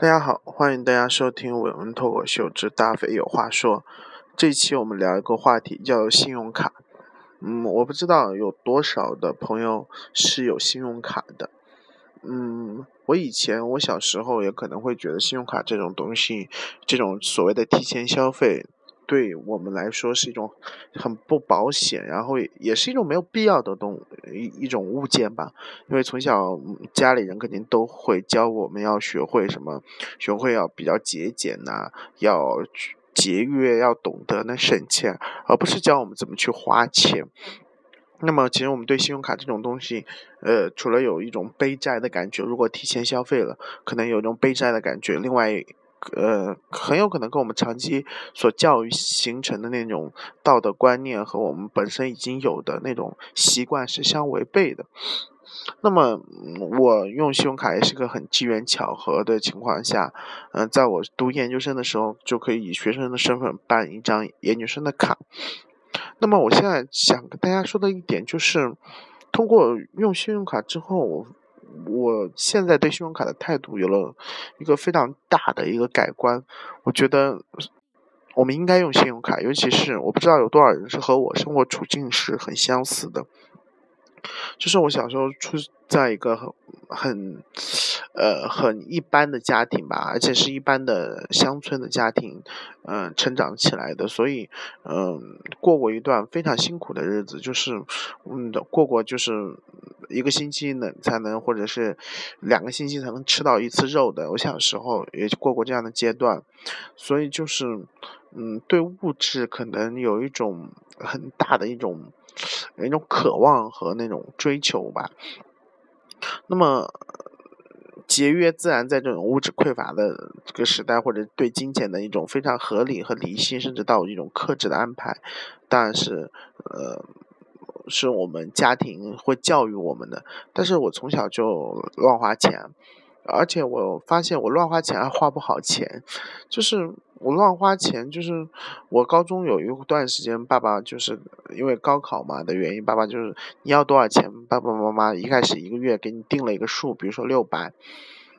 大家好，欢迎大家收听《伟文脱口秀之大肥有话说》。这期我们聊一个话题，叫信用卡。嗯，我不知道有多少的朋友是有信用卡的。嗯，我以前我小时候也可能会觉得信用卡这种东西，这种所谓的提前消费。对我们来说是一种很不保险，然后也是一种没有必要的东一一种物件吧。因为从小家里人肯定都会教我们要学会什么，学会要比较节俭呐，要节约，要懂得能省钱，而不是教我们怎么去花钱。那么，其实我们对信用卡这种东西，呃，除了有一种背债的感觉，如果提前消费了，可能有一种背债的感觉，另外。呃，很有可能跟我们长期所教育形成的那种道德观念和我们本身已经有的那种习惯是相违背的。那么，我用信用卡也是个很机缘巧合的情况下，嗯，在我读研究生的时候，就可以以学生的身份办一张研究生的卡。那么，我现在想跟大家说的一点就是，通过用信用卡之后。我我现在对信用卡的态度有了一个非常大的一个改观。我觉得我们应该用信用卡，尤其是我不知道有多少人是和我生活处境是很相似的。就是我小时候出在一个很很呃很一般的家庭吧，而且是一般的乡村的家庭，嗯，成长起来的，所以嗯过过一段非常辛苦的日子，就是嗯过过就是一个星期能才能或者是两个星期才能吃到一次肉的。我小时候也过过这样的阶段，所以就是嗯对物质可能有一种很大的一种。一种渴望和那种追求吧。那么，节约自然在这种物质匮乏的这个时代，或者对金钱的一种非常合理和理性，甚至到一种克制的安排，但是呃，是我们家庭会教育我们的。但是我从小就乱花钱。而且我发现我乱花钱还花不好钱，就是我乱花钱，就是我高中有一段时间，爸爸就是因为高考嘛的原因，爸爸就是你要多少钱，爸爸妈妈一开始一个月给你定了一个数，比如说六百，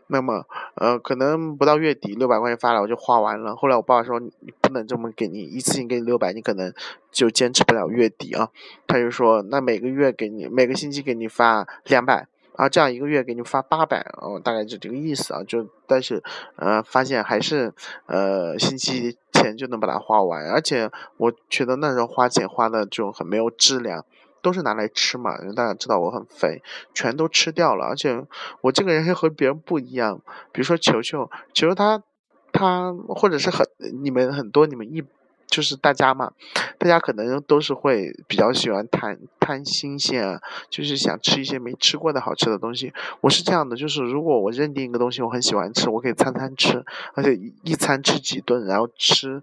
那么呃可能不到月底六百块钱发了我就花完了。后来我爸爸说你不能这么给你一次性给你六百，你可能就坚持不了月底啊，他就说那每个月给你每个星期给你发两百。啊，这样一个月给你发八百，哦，大概就这个意思啊。就但是，呃，发现还是，呃，星期前就能把它花完。而且我觉得那时候花钱花的就很没有质量，都是拿来吃嘛。因为大家知道我很肥，全都吃掉了。而且我这个人还和别人不一样，比如说球球，球球他他或者是很你们很多你们一。就是大家嘛，大家可能都是会比较喜欢贪贪新鲜，就是想吃一些没吃过的好吃的东西。我是这样的，就是如果我认定一个东西我很喜欢吃，我可以餐餐吃，而且一餐吃几顿，然后吃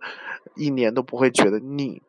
一年都不会觉得腻。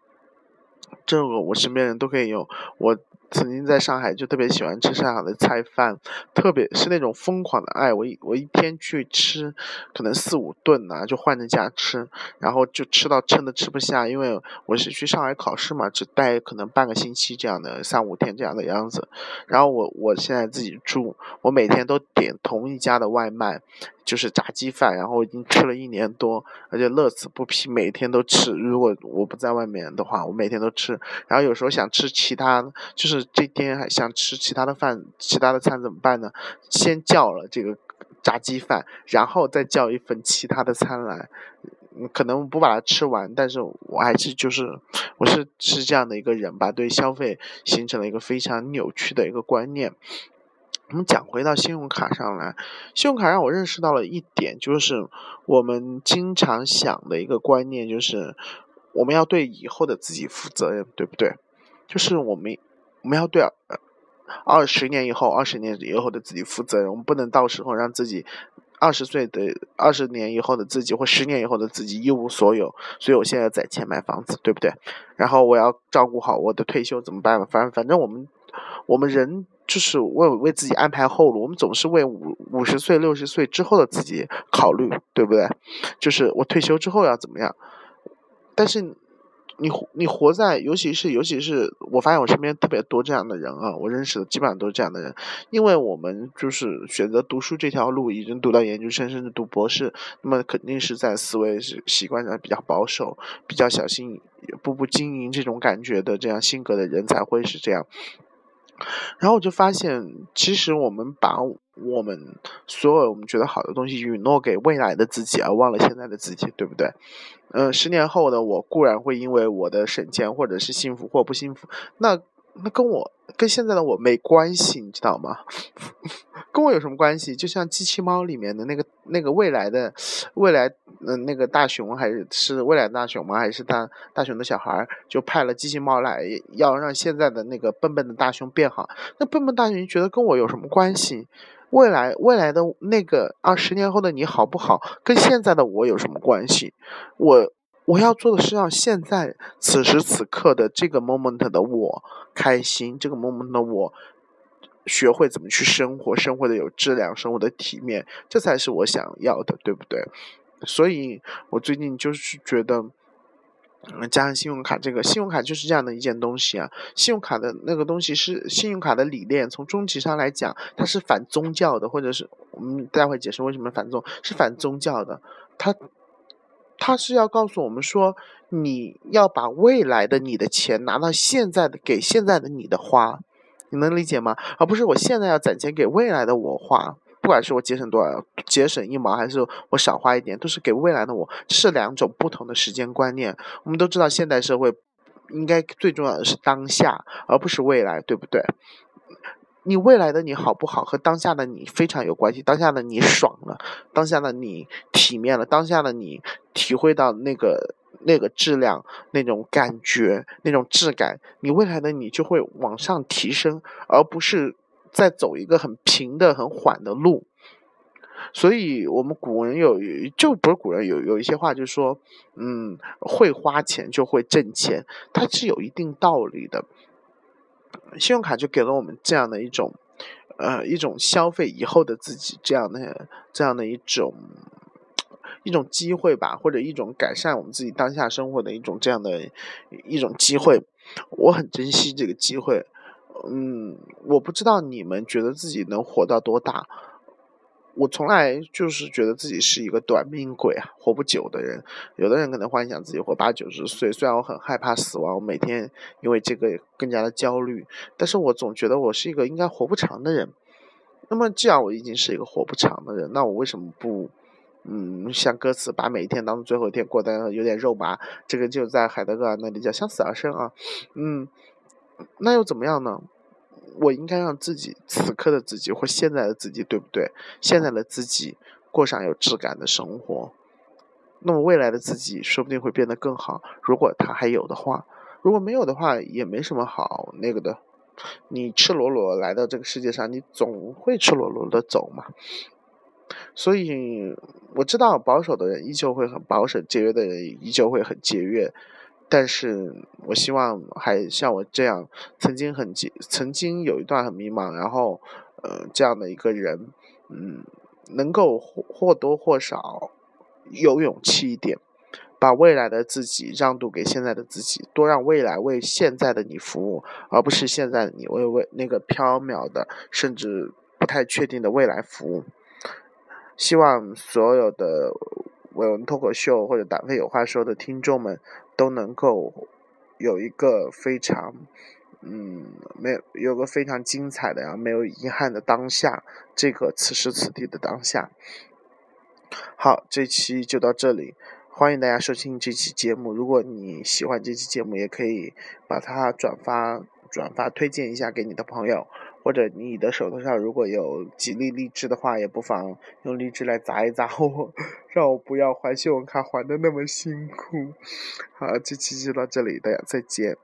这个我身边人都可以用我。曾经在上海就特别喜欢吃上海的菜饭，特别是那种疯狂的爱。我一我一天去吃，可能四五顿呐，就换着家吃，然后就吃到撑的吃不下。因为我是去上海考试嘛，只待可能半个星期这样的，三五天这样的样子。然后我我现在自己住，我每天都点同一家的外卖。就是炸鸡饭，然后已经吃了一年多，而且乐此不疲，每天都吃。如果我不在外面的话，我每天都吃。然后有时候想吃其他，就是是这天还想吃其他的饭、其他的餐怎么办呢？先叫了这个炸鸡饭，然后再叫一份其他的餐来。可能不把它吃完，但是我还是就是我是是这样的一个人吧，对消费形成了一个非常扭曲的一个观念。我们讲回到信用卡上来，信用卡让我认识到了一点，就是我们经常想的一个观念，就是我们要对以后的自己负责任，对不对？就是我们我们要对二十年以后、二十年以后的自己负责任，我们不能到时候让自己二十岁的二十年以后的自己或十年以后的自己一无所有，所以我现在攒钱买房子，对不对？然后我要照顾好我的退休怎么办？反正反正我们我们人。就是为为自己安排后路，我们总是为五五十岁、六十岁之后的自己考虑，对不对？就是我退休之后要怎么样？但是你你活在，尤其是尤其是我发现我身边特别多这样的人啊，我认识的基本上都是这样的人，因为我们就是选择读书这条路，已经读到研究生甚至读博士，那么肯定是在思维是习惯上比较保守，比较小心，步步经营这种感觉的这样性格的人才会是这样。然后我就发现，其实我们把我们所有我们觉得好的东西允诺给未来的自己，而忘了现在的自己，对不对？嗯，十年后的我固然会因为我的省钱或者是幸福或不幸福，那那跟我跟现在的我没关系，你知道吗？跟我有什么关系？就像机器猫里面的那个那个未来的未来，嗯，那个大熊还是是未来大熊吗？还是大大熊的小孩就派了机器猫来，要让现在的那个笨笨的大熊变好。那笨笨大熊觉得跟我有什么关系？未来未来的那个二十年后的你好不好，跟现在的我有什么关系？我我要做的是让现在此时此刻的这个 moment 的我开心，这个 moment 的我学会怎么去生活，生活的有质量，生活的体面，这才是我想要的，对不对？所以我最近就是觉得。加上信用卡，这个信用卡就是这样的一件东西啊。信用卡的那个东西是信用卡的理念，从终极上来讲，它是反宗教的，或者是我们待会解释为什么反宗，是反宗教的。它，它是要告诉我们说，你要把未来的你的钱拿到现在的给现在的你的花，你能理解吗？而不是我现在要攒钱给未来的我花。不管是我节省多少，节省一毛，还是我少花一点，都是给未来的我，是两种不同的时间观念。我们都知道，现代社会应该最重要的是当下，而不是未来，对不对？你未来的你好不好，和当下的你非常有关系。当下的你爽了，当下的你体面了，当下的你体会到那个那个质量、那种感觉、那种质感，你未来的你就会往上提升，而不是。在走一个很平的、很缓的路，所以我们古人有就不是古人有有一些话，就是说，嗯，会花钱就会挣钱，它是有一定道理的。信用卡就给了我们这样的一种，呃，一种消费以后的自己这样的这样的一种一种机会吧，或者一种改善我们自己当下生活的一种这样的一种机会，我很珍惜这个机会。嗯，我不知道你们觉得自己能活到多大。我从来就是觉得自己是一个短命鬼啊，活不久的人。有的人可能幻想自己活八九十岁，虽然我很害怕死亡，我每天因为这个更加的焦虑，但是我总觉得我是一个应该活不长的人。那么既然我已经是一个活不长的人，那我为什么不，嗯，像歌词把每一天当做最后一天过得有点肉麻？这个就在海德格尔那里叫相死而生啊，嗯。那又怎么样呢？我应该让自己此刻的自己或现在的自己，对不对？现在的自己过上有质感的生活，那么未来的自己说不定会变得更好。如果他还有的话，如果没有的话，也没什么好那个的。你赤裸裸来到这个世界上，你总会赤裸裸的走嘛。所以我知道，保守的人依旧会很保守，节约的人依旧会很节约。但是我希望还像我这样，曾经很曾经有一段很迷茫，然后，呃，这样的一个人，嗯，能够或或多或少有勇气一点，把未来的自己让渡给现在的自己，多让未来为现在的你服务，而不是现在的你为为那个缥缈的甚至不太确定的未来服务。希望所有的。伟文脱口秀或者打飞有话说的听众们都能够有一个非常嗯没有有个非常精彩的呀没有遗憾的当下这个此时此地的当下。好，这期就到这里，欢迎大家收听这期节目。如果你喜欢这期节目，也可以把它转发转发推荐一下给你的朋友。或者你的手头上如果有几粒荔枝的话，也不妨用荔枝来砸一砸 我，让我不要还信用卡还的那么辛苦。好，这期就到这里，大家再见。